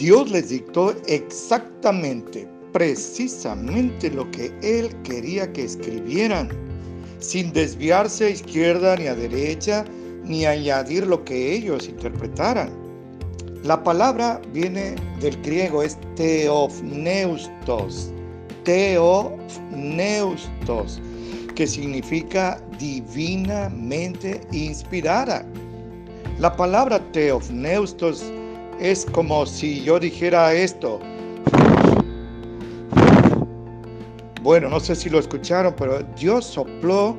Dios les dictó exactamente, precisamente lo que Él quería que escribieran, sin desviarse a izquierda ni a derecha, ni añadir lo que ellos interpretaran. La palabra viene del griego, es teofneustos, teofneustos, que significa divinamente inspirada. La palabra teofneustos es como si yo dijera esto. Bueno, no sé si lo escucharon, pero Dios sopló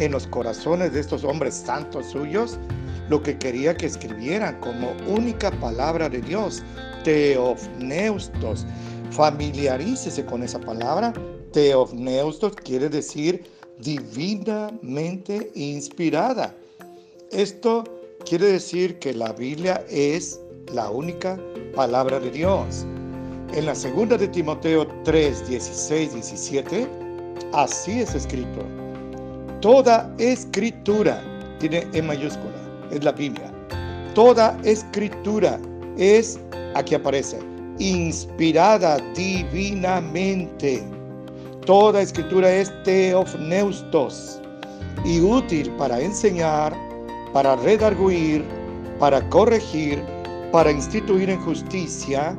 en los corazones de estos hombres santos suyos lo que quería que escribieran como única palabra de Dios, teofneustos. Familiarícese con esa palabra. Teofneustos quiere decir divinamente inspirada. Esto quiere decir que la Biblia es la única palabra de Dios. En la segunda de Timoteo 3, 16, 17, así es escrito. Toda escritura tiene en mayúscula, es la Biblia. Toda escritura es, aquí aparece, inspirada divinamente. Toda escritura es teofneustos y útil para enseñar, para redarguir, para corregir, para instituir en justicia,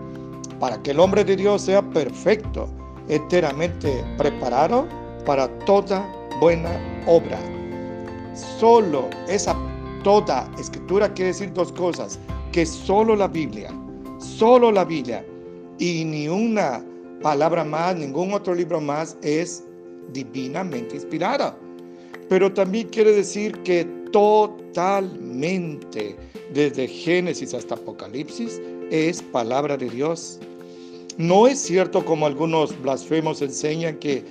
para que el hombre de Dios sea perfecto, enteramente preparado para toda buena obra. Solo esa toda escritura quiere decir dos cosas, que solo la Biblia, solo la Biblia y ni una palabra más, ningún otro libro más es divinamente inspirada. Pero también quiere decir que totalmente desde Génesis hasta Apocalipsis, es palabra de Dios. No es cierto como algunos blasfemos enseñan que